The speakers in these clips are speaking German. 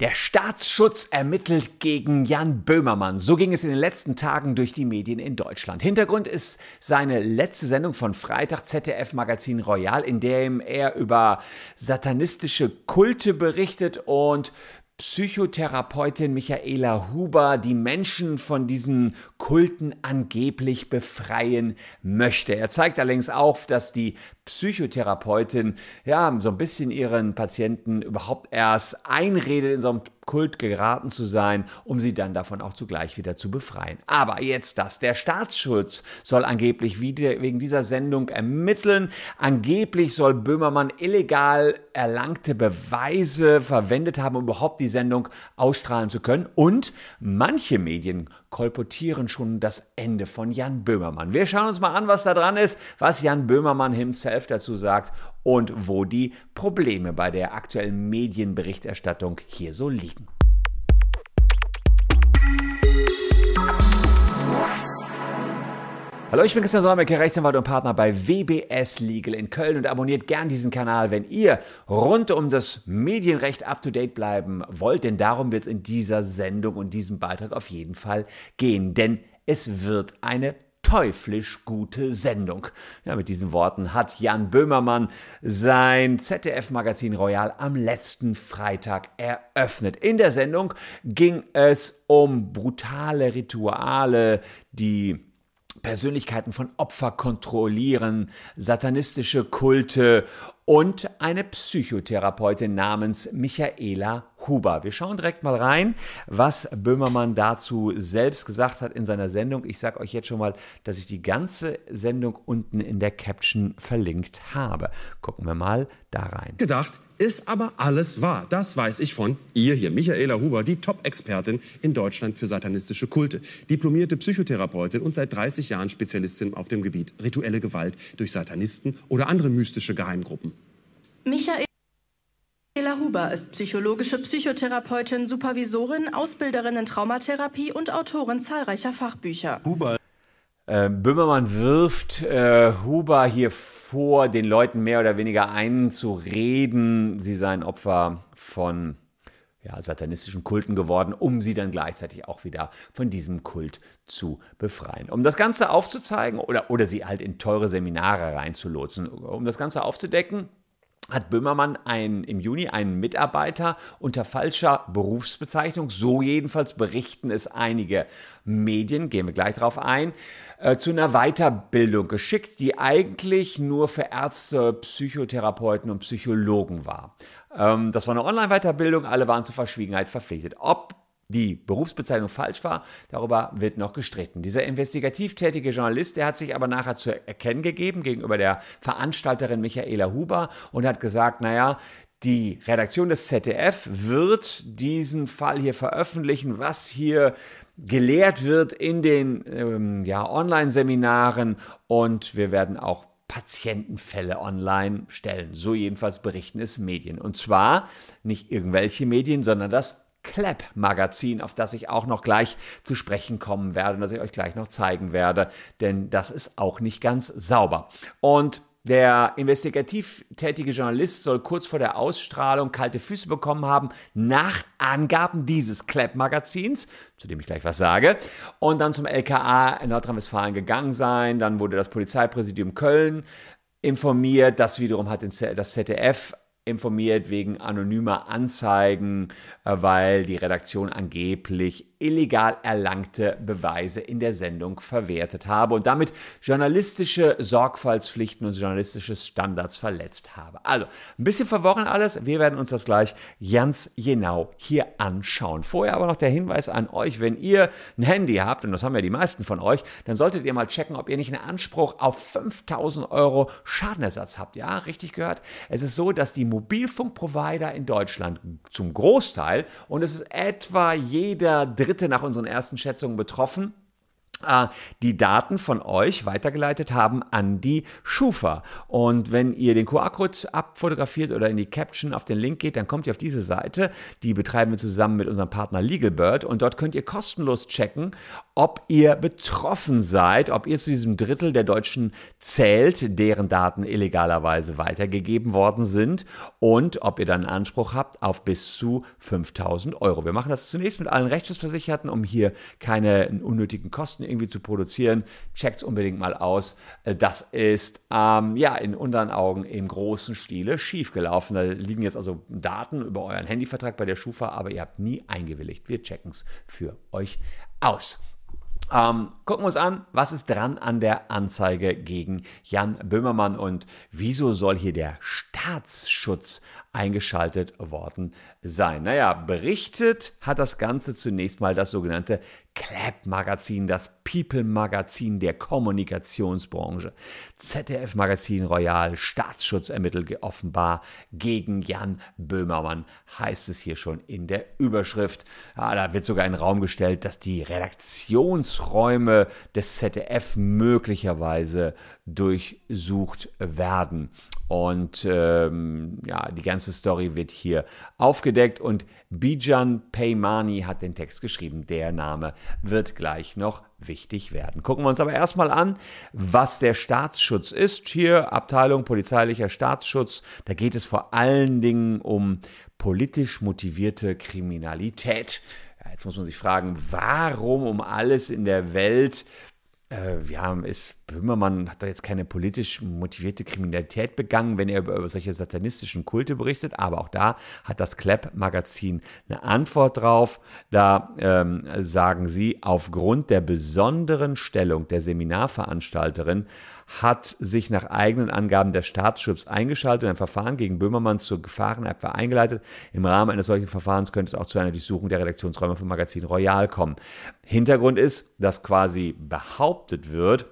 Der Staatsschutz ermittelt gegen Jan Böhmermann. So ging es in den letzten Tagen durch die Medien in Deutschland. Hintergrund ist seine letzte Sendung von Freitag ZDF Magazin Royal, in der er über satanistische Kulte berichtet und Psychotherapeutin Michaela Huber die Menschen von diesen Kulten angeblich befreien möchte. Er zeigt allerdings auf, dass die Psychotherapeutin ja so ein bisschen ihren Patienten überhaupt erst einredet, in so einem Kult geraten zu sein, um sie dann davon auch zugleich wieder zu befreien. Aber jetzt das. Der Staatsschutz soll angeblich wieder wegen dieser Sendung ermitteln. Angeblich soll Böhmermann illegal erlangte Beweise verwendet haben, um überhaupt die Sendung ausstrahlen zu können. Und manche Medien kolportieren schon das Ende von Jan Böhmermann. Wir schauen uns mal an, was da dran ist, was Jan Böhmermann himself dazu sagt und wo die Probleme bei der aktuellen Medienberichterstattung hier so liegen. Hallo, ich bin Christian Solmecke, Rechtsanwalt und Partner bei WBS Legal in Köln und abonniert gern diesen Kanal, wenn ihr rund um das Medienrecht up to date bleiben wollt, denn darum wird es in dieser Sendung und diesem Beitrag auf jeden Fall gehen, denn es wird eine teuflisch gute Sendung. Ja, mit diesen Worten hat Jan Böhmermann sein ZDF-Magazin Royal am letzten Freitag eröffnet. In der Sendung ging es um brutale Rituale, die Persönlichkeiten von Opfer kontrollieren, satanistische Kulte und eine Psychotherapeutin namens Michaela Huber. Wir schauen direkt mal rein, was Böhmermann dazu selbst gesagt hat in seiner Sendung. Ich sage euch jetzt schon mal, dass ich die ganze Sendung unten in der Caption verlinkt habe. Gucken wir mal da rein. Gedacht, ist aber alles wahr. Das weiß ich von ihr hier, Michaela Huber, die Top-Expertin in Deutschland für satanistische Kulte, diplomierte Psychotherapeutin und seit 30 Jahren Spezialistin auf dem Gebiet rituelle Gewalt durch Satanisten oder andere mystische Geheimgruppen. Huber ist psychologische Psychotherapeutin, Supervisorin, Ausbilderin in Traumatherapie und Autorin zahlreicher Fachbücher. Huber. Äh, Böhmermann wirft äh, Huber hier vor, den Leuten mehr oder weniger einzureden, sie seien Opfer von ja, satanistischen Kulten geworden, um sie dann gleichzeitig auch wieder von diesem Kult zu befreien. Um das Ganze aufzuzeigen oder, oder sie halt in teure Seminare reinzulotsen, um das Ganze aufzudecken, hat Böhmermann ein, im Juni einen Mitarbeiter unter falscher Berufsbezeichnung, so jedenfalls berichten es einige Medien, gehen wir gleich darauf ein, äh, zu einer Weiterbildung geschickt, die eigentlich nur für Ärzte, Psychotherapeuten und Psychologen war. Ähm, das war eine Online-Weiterbildung, alle waren zur Verschwiegenheit verpflichtet. Ob die Berufsbezeichnung falsch war, darüber wird noch gestritten. Dieser investigativ tätige Journalist, der hat sich aber nachher zu erkennen gegeben gegenüber der Veranstalterin Michaela Huber und hat gesagt, naja, die Redaktion des ZDF wird diesen Fall hier veröffentlichen, was hier gelehrt wird in den ähm, ja, Online-Seminaren und wir werden auch Patientenfälle online stellen. So jedenfalls berichten es Medien. Und zwar nicht irgendwelche Medien, sondern das Clap-Magazin, auf das ich auch noch gleich zu sprechen kommen werde und das ich euch gleich noch zeigen werde, denn das ist auch nicht ganz sauber. Und der investigativ tätige Journalist soll kurz vor der Ausstrahlung kalte Füße bekommen haben, nach Angaben dieses Clap-Magazins, zu dem ich gleich was sage, und dann zum LKA in Nordrhein-Westfalen gegangen sein. Dann wurde das Polizeipräsidium Köln informiert. Das wiederum hat das ZDF informiert wegen anonymer Anzeigen, äh, weil die Redaktion angeblich illegal erlangte Beweise in der Sendung verwertet habe und damit journalistische Sorgfaltspflichten und journalistische Standards verletzt habe. Also, ein bisschen verworren alles. Wir werden uns das gleich ganz genau hier anschauen. Vorher aber noch der Hinweis an euch, wenn ihr ein Handy habt, und das haben ja die meisten von euch, dann solltet ihr mal checken, ob ihr nicht einen Anspruch auf 5000 Euro Schadenersatz habt. Ja, richtig gehört. Es ist so, dass die Mobilfunkprovider in Deutschland zum Großteil, und es ist etwa jeder dritte nach unseren ersten Schätzungen betroffen, die Daten von euch weitergeleitet haben an die Schufa. Und wenn ihr den QR-Code abfotografiert oder in die Caption auf den Link geht, dann kommt ihr auf diese Seite. Die betreiben wir zusammen mit unserem Partner LegalBird und dort könnt ihr kostenlos checken, ob ihr betroffen seid, ob ihr zu diesem Drittel der Deutschen zählt, deren Daten illegalerweise weitergegeben worden sind und ob ihr dann Anspruch habt auf bis zu 5000 Euro. Wir machen das zunächst mit allen Rechtsschutzversicherten, um hier keine unnötigen Kosten irgendwie zu produzieren. Checkt es unbedingt mal aus. Äh, das ist ähm, ja in unseren Augen im großen Stile schiefgelaufen. Da liegen jetzt also Daten über euren Handyvertrag bei der Schufa, aber ihr habt nie eingewilligt. Wir checken es für euch aus. Ähm, gucken wir uns an, was ist dran an der Anzeige gegen Jan Böhmermann und wieso soll hier der Staatsschutz eingeschaltet worden sein? Naja, berichtet hat das Ganze zunächst mal das sogenannte Clap-Magazin, das People-Magazin der Kommunikationsbranche. ZDF-Magazin Royal, Staatsschutz ermittelt offenbar gegen Jan Böhmermann, heißt es hier schon in der Überschrift. Ja, da wird sogar in Raum gestellt, dass die Redaktionsräume des ZDF möglicherweise durchsucht werden. Und ähm, ja, die ganze Story wird hier aufgedeckt und Bijan Peymani hat den Text geschrieben. Der Name wird gleich noch wichtig werden. Gucken wir uns aber erstmal an, was der Staatsschutz ist. Hier Abteilung polizeilicher Staatsschutz. Da geht es vor allen Dingen um politisch motivierte Kriminalität. Jetzt muss man sich fragen, warum um alles in der Welt äh, ja, ist Böhmermann hat doch jetzt keine politisch motivierte Kriminalität begangen, wenn er über, über solche satanistischen Kulte berichtet, aber auch da hat das Klepp-Magazin eine Antwort drauf. Da ähm, sagen sie, aufgrund der besonderen Stellung der Seminarveranstalterin hat sich nach eigenen Angaben der Staatsschutz eingeschaltet und ein Verfahren gegen Böhmermann zur Gefahrenabwehr eingeleitet. Im Rahmen eines solchen Verfahrens könnte es auch zu einer Durchsuchung der Redaktionsräume vom Magazin Royal kommen. Hintergrund ist, dass quasi behauptet wird,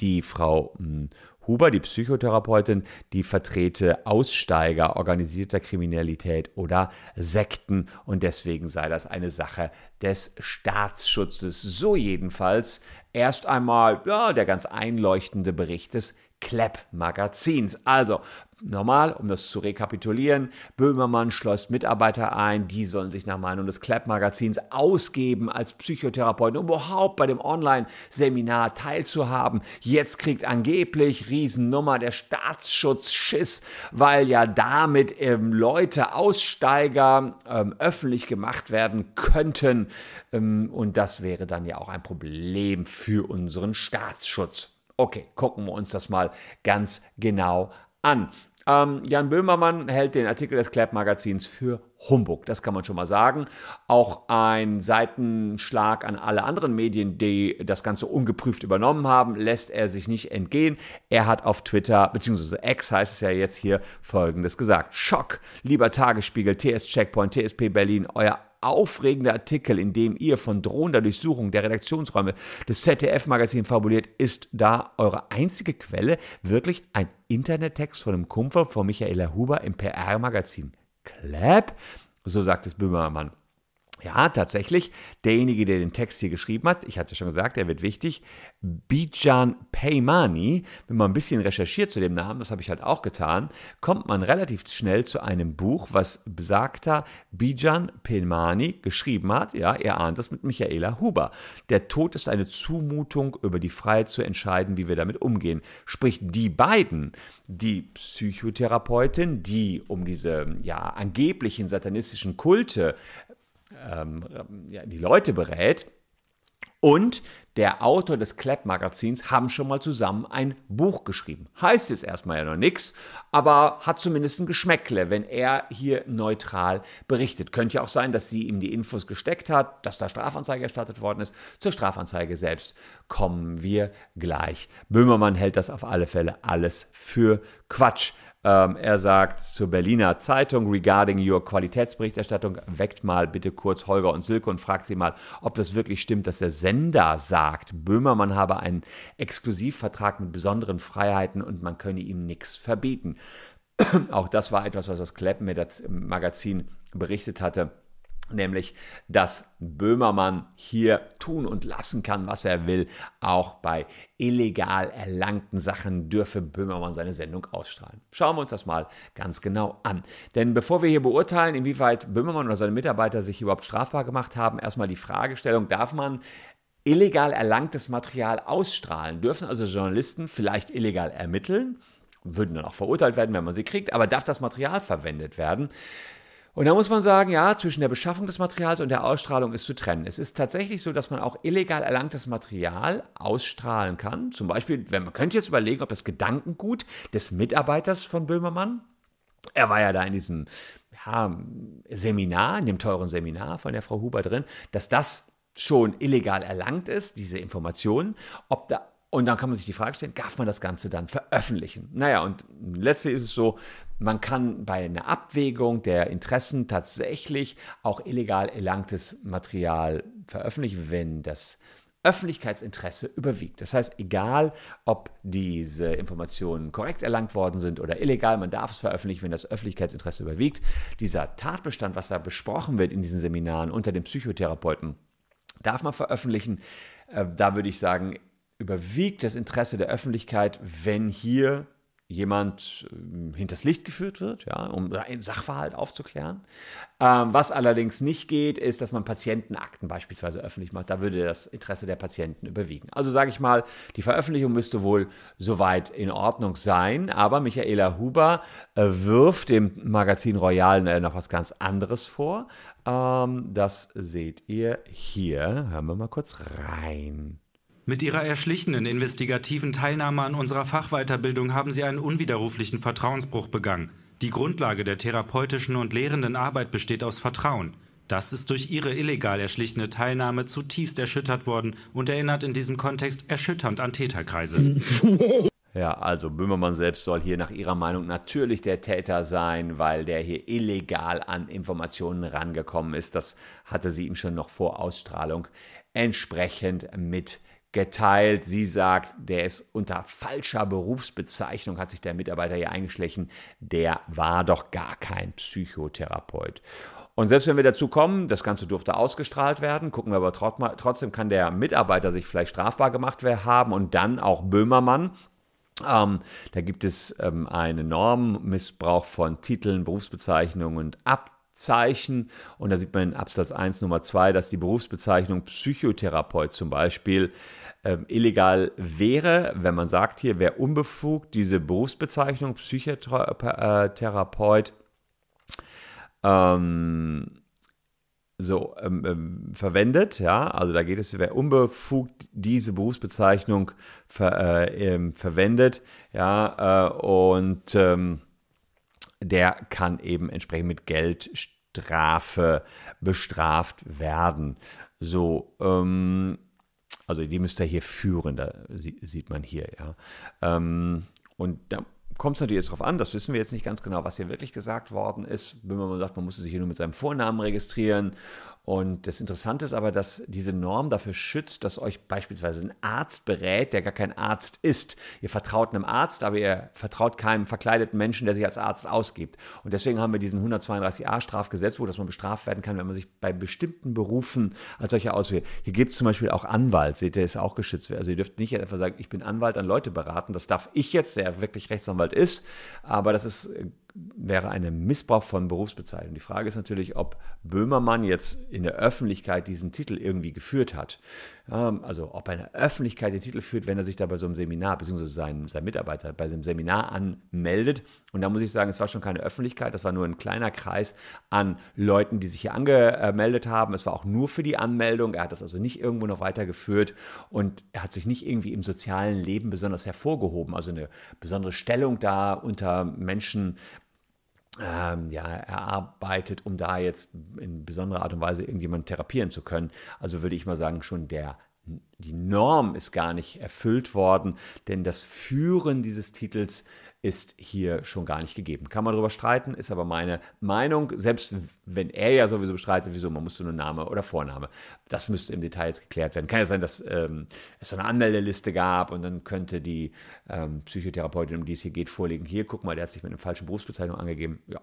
die Frau hm, Huber, die Psychotherapeutin, die vertrete Aussteiger organisierter Kriminalität oder Sekten und deswegen sei das eine Sache des Staatsschutzes. So jedenfalls erst einmal ja, der ganz einleuchtende Bericht des Klepp-Magazins. Also Normal, um das zu rekapitulieren, Böhmermann schleust Mitarbeiter ein, die sollen sich nach Meinung des Clap-Magazins ausgeben als Psychotherapeuten, um überhaupt bei dem Online-Seminar teilzuhaben. Jetzt kriegt angeblich Riesennummer der Staatsschutz Schiss, weil ja damit ähm, Leute, Aussteiger ähm, öffentlich gemacht werden könnten. Ähm, und das wäre dann ja auch ein Problem für unseren Staatsschutz. Okay, gucken wir uns das mal ganz genau an. Ähm, Jan Böhmermann hält den Artikel des Clap-Magazins für Humbug, das kann man schon mal sagen. Auch ein Seitenschlag an alle anderen Medien, die das Ganze ungeprüft übernommen haben, lässt er sich nicht entgehen. Er hat auf Twitter, beziehungsweise X heißt es ja jetzt hier, folgendes gesagt. Schock, lieber Tagesspiegel, TS Checkpoint, TSP Berlin, euer aufregender Artikel, in dem ihr von drohender Durchsuchung der Redaktionsräume des ZDF-Magazins fabuliert, ist da eure einzige Quelle wirklich ein Internettext von einem Kumpel von Michaela Huber im PR-Magazin Clap? So sagt es Böhmermann. Ja, tatsächlich, derjenige, der den Text hier geschrieben hat, ich hatte schon gesagt, er wird wichtig, Bijan Peymani, wenn man ein bisschen recherchiert zu dem Namen, das habe ich halt auch getan, kommt man relativ schnell zu einem Buch, was besagter Bijan Peymani geschrieben hat. Ja, er ahnt das mit Michaela Huber. Der Tod ist eine Zumutung, über die Freiheit zu entscheiden, wie wir damit umgehen. Sprich, die beiden, die Psychotherapeutin, die um diese ja, angeblichen satanistischen Kulte ähm, ja, die Leute berät. Und der Autor des Clap-Magazins haben schon mal zusammen ein Buch geschrieben. Heißt jetzt erstmal ja noch nichts, aber hat zumindest ein Geschmäckle, wenn er hier neutral berichtet. Könnte ja auch sein, dass sie ihm die Infos gesteckt hat, dass da Strafanzeige erstattet worden ist. Zur Strafanzeige selbst kommen wir gleich. Böhmermann hält das auf alle Fälle alles für Quatsch. Ähm, er sagt zur Berliner Zeitung regarding your Qualitätsberichterstattung, weckt mal bitte kurz Holger und Silke und fragt sie mal, ob das wirklich stimmt, dass der Sender sagt, Böhmermann habe einen Exklusivvertrag mit besonderen Freiheiten und man könne ihm nichts verbieten. Auch das war etwas, was das Kleppen-Magazin berichtet hatte nämlich dass Böhmermann hier tun und lassen kann, was er will. Auch bei illegal erlangten Sachen dürfe Böhmermann seine Sendung ausstrahlen. Schauen wir uns das mal ganz genau an. Denn bevor wir hier beurteilen, inwieweit Böhmermann oder seine Mitarbeiter sich überhaupt strafbar gemacht haben, erstmal die Fragestellung, darf man illegal erlangtes Material ausstrahlen? Dürfen also Journalisten vielleicht illegal ermitteln? Würden dann auch verurteilt werden, wenn man sie kriegt, aber darf das Material verwendet werden? Und da muss man sagen, ja, zwischen der Beschaffung des Materials und der Ausstrahlung ist zu trennen. Es ist tatsächlich so, dass man auch illegal erlangtes Material ausstrahlen kann. Zum Beispiel, wenn man könnte jetzt überlegen, ob das Gedankengut des Mitarbeiters von Böhmermann, er war ja da in diesem ja, Seminar, in dem teuren Seminar von der Frau Huber drin, dass das schon illegal erlangt ist, diese Informationen, ob da und dann kann man sich die Frage stellen, darf man das Ganze dann veröffentlichen? Naja, und letztlich ist es so, man kann bei einer Abwägung der Interessen tatsächlich auch illegal erlangtes Material veröffentlichen, wenn das Öffentlichkeitsinteresse überwiegt. Das heißt, egal ob diese Informationen korrekt erlangt worden sind oder illegal, man darf es veröffentlichen, wenn das Öffentlichkeitsinteresse überwiegt. Dieser Tatbestand, was da besprochen wird in diesen Seminaren unter den Psychotherapeuten, darf man veröffentlichen. Äh, da würde ich sagen, überwiegt das Interesse der Öffentlichkeit, wenn hier jemand ähm, hinters Licht geführt wird, ja, um einen Sachverhalt aufzuklären. Ähm, was allerdings nicht geht, ist, dass man Patientenakten beispielsweise öffentlich macht. Da würde das Interesse der Patienten überwiegen. Also sage ich mal, die Veröffentlichung müsste wohl soweit in Ordnung sein, aber Michaela Huber äh, wirft dem Magazin Royal äh, noch was ganz anderes vor. Ähm, das seht ihr hier. Hören wir mal kurz rein. Mit ihrer erschlichenen investigativen Teilnahme an unserer Fachweiterbildung haben sie einen unwiderruflichen Vertrauensbruch begangen. Die Grundlage der therapeutischen und lehrenden Arbeit besteht aus Vertrauen. Das ist durch ihre illegal erschlichene Teilnahme zutiefst erschüttert worden und erinnert in diesem Kontext erschütternd an Täterkreise. Ja, also Böhmermann selbst soll hier nach ihrer Meinung natürlich der Täter sein, weil der hier illegal an Informationen rangekommen ist. Das hatte sie ihm schon noch vor Ausstrahlung entsprechend mit geteilt. Sie sagt, der ist unter falscher Berufsbezeichnung, hat sich der Mitarbeiter hier eingeschlichen. Der war doch gar kein Psychotherapeut. Und selbst wenn wir dazu kommen, das Ganze durfte ausgestrahlt werden, gucken wir aber trotzdem, kann der Mitarbeiter sich vielleicht strafbar gemacht haben und dann auch Böhmermann. Ähm, da gibt es ähm, einen Normmissbrauch von Titeln, Berufsbezeichnungen und Ab Zeichen. Und da sieht man in Absatz 1 Nummer 2, dass die Berufsbezeichnung Psychotherapeut zum Beispiel äh, illegal wäre, wenn man sagt hier, wer unbefugt diese Berufsbezeichnung Psychotherapeut ähm, so ähm, ähm, verwendet, ja, also da geht es, wer unbefugt diese Berufsbezeichnung ver, äh, ähm, verwendet, ja, äh, und ähm, der kann eben entsprechend mit Geldstrafe bestraft werden. So, ähm, also die müsste er hier führen, da sieht man hier, ja. Ähm, und da kommt es natürlich jetzt darauf an, das wissen wir jetzt nicht ganz genau, was hier wirklich gesagt worden ist. Wenn man sagt, man musste sich hier nur mit seinem Vornamen registrieren und das Interessante ist aber, dass diese Norm dafür schützt, dass euch beispielsweise ein Arzt berät, der gar kein Arzt ist. Ihr vertraut einem Arzt, aber ihr vertraut keinem verkleideten Menschen, der sich als Arzt ausgibt. Und deswegen haben wir diesen 132a Strafgesetzbuch, dass man bestraft werden kann, wenn man sich bei bestimmten Berufen als solcher auswählt. Hier gibt es zum Beispiel auch Anwalt, seht ihr, ist auch geschützt. Also ihr dürft nicht einfach sagen, ich bin Anwalt an Leute beraten. Das darf ich jetzt, der wirklich Rechtsanwalt ist. Aber das ist wäre ein Missbrauch von Berufsbezeichnung. Die Frage ist natürlich, ob Böhmermann jetzt in der Öffentlichkeit diesen Titel irgendwie geführt hat. Also ob er in der Öffentlichkeit den Titel führt, wenn er sich da bei so einem Seminar, beziehungsweise sein, sein Mitarbeiter bei so einem Seminar anmeldet. Und da muss ich sagen, es war schon keine Öffentlichkeit, das war nur ein kleiner Kreis an Leuten, die sich hier angemeldet haben. Es war auch nur für die Anmeldung. Er hat das also nicht irgendwo noch weitergeführt und er hat sich nicht irgendwie im sozialen Leben besonders hervorgehoben. Also eine besondere Stellung da unter Menschen ähm, ja, erarbeitet, um da jetzt in besonderer Art und Weise irgendjemanden therapieren zu können. Also würde ich mal sagen, schon der die Norm ist gar nicht erfüllt worden, denn das Führen dieses Titels ist hier schon gar nicht gegeben. Kann man darüber streiten, ist aber meine Meinung, selbst wenn er ja sowieso bestreitet, wieso, man muss nur Name oder Vorname. Das müsste im Detail jetzt geklärt werden. Kann ja sein, dass ähm, es so eine Anmeldeliste gab und dann könnte die ähm, Psychotherapeutin, um die es hier geht, vorlegen, hier, guck mal, der hat sich mit einer falschen Berufsbezeichnung angegeben. Ja.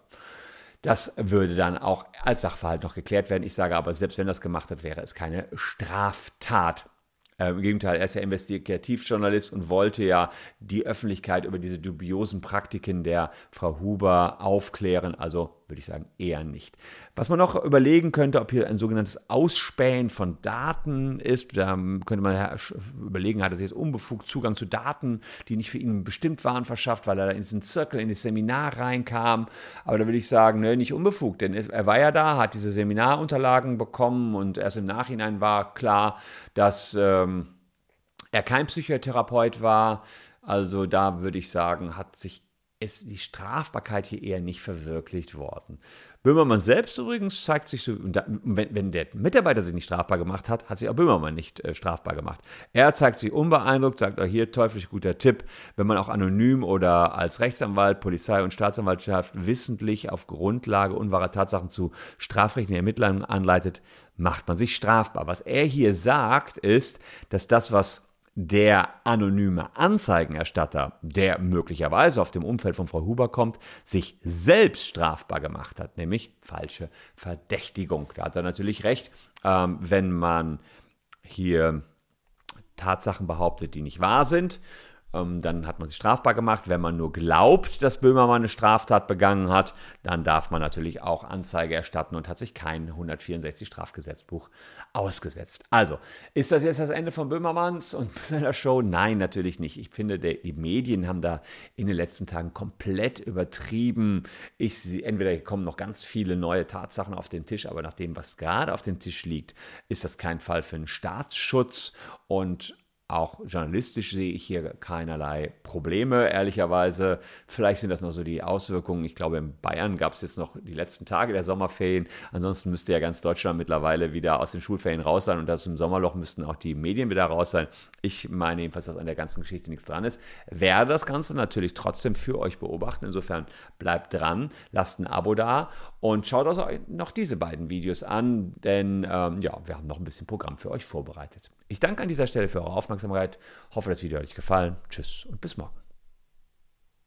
Das würde dann auch als Sachverhalt noch geklärt werden. Ich sage aber, selbst wenn das gemacht hat, wäre es keine Straftat. Äh, Im Gegenteil, er ist ja Investigativjournalist und wollte ja die Öffentlichkeit über diese dubiosen Praktiken der Frau Huber aufklären. Also würde ich sagen, eher nicht. Was man noch überlegen könnte, ob hier ein sogenanntes Ausspähen von Daten ist. Da könnte man überlegen, hat er sich jetzt unbefugt Zugang zu Daten, die nicht für ihn bestimmt waren, verschafft, weil er in diesen Zirkel, in das Seminar reinkam. Aber da würde ich sagen, ne, nicht unbefugt, denn er war ja da, hat diese Seminarunterlagen bekommen und erst im Nachhinein war klar, dass ähm, er kein Psychotherapeut war. Also da würde ich sagen, hat sich ist die Strafbarkeit hier eher nicht verwirklicht worden. Böhmermann selbst übrigens zeigt sich so, wenn, wenn, der Mitarbeiter sich nicht strafbar gemacht hat, hat sich auch Böhmermann nicht äh, strafbar gemacht. Er zeigt sich unbeeindruckt, sagt auch hier teuflisch guter Tipp, wenn man auch anonym oder als Rechtsanwalt, Polizei und Staatsanwaltschaft wissentlich auf Grundlage unwahrer Tatsachen zu strafrechtlichen Ermittlern anleitet, macht man sich strafbar. Was er hier sagt, ist, dass das, was der anonyme Anzeigenerstatter, der möglicherweise auf dem Umfeld von Frau Huber kommt, sich selbst strafbar gemacht hat, nämlich falsche Verdächtigung. Da hat er natürlich recht, ähm, wenn man hier Tatsachen behauptet, die nicht wahr sind dann hat man sich strafbar gemacht. Wenn man nur glaubt, dass Böhmermann eine Straftat begangen hat, dann darf man natürlich auch Anzeige erstatten und hat sich kein 164 Strafgesetzbuch ausgesetzt. Also, ist das jetzt das Ende von Böhmermanns und seiner Show? Nein, natürlich nicht. Ich finde, die Medien haben da in den letzten Tagen komplett übertrieben. Ich, entweder kommen noch ganz viele neue Tatsachen auf den Tisch, aber nach dem, was gerade auf dem Tisch liegt, ist das kein Fall für einen Staatsschutz und auch journalistisch sehe ich hier keinerlei Probleme, ehrlicherweise. Vielleicht sind das noch so die Auswirkungen. Ich glaube, in Bayern gab es jetzt noch die letzten Tage der Sommerferien. Ansonsten müsste ja ganz Deutschland mittlerweile wieder aus den Schulferien raus sein und das im Sommerloch müssten auch die Medien wieder raus sein. Ich meine jedenfalls, dass an der ganzen Geschichte nichts dran ist. Werde das Ganze natürlich trotzdem für euch beobachten. Insofern bleibt dran, lasst ein Abo da und schaut euch noch diese beiden Videos an, denn ähm, ja, wir haben noch ein bisschen Programm für euch vorbereitet. Ich danke an dieser Stelle für eure Aufmerksamkeit, hoffe, das Video hat euch gefallen. Tschüss und bis morgen.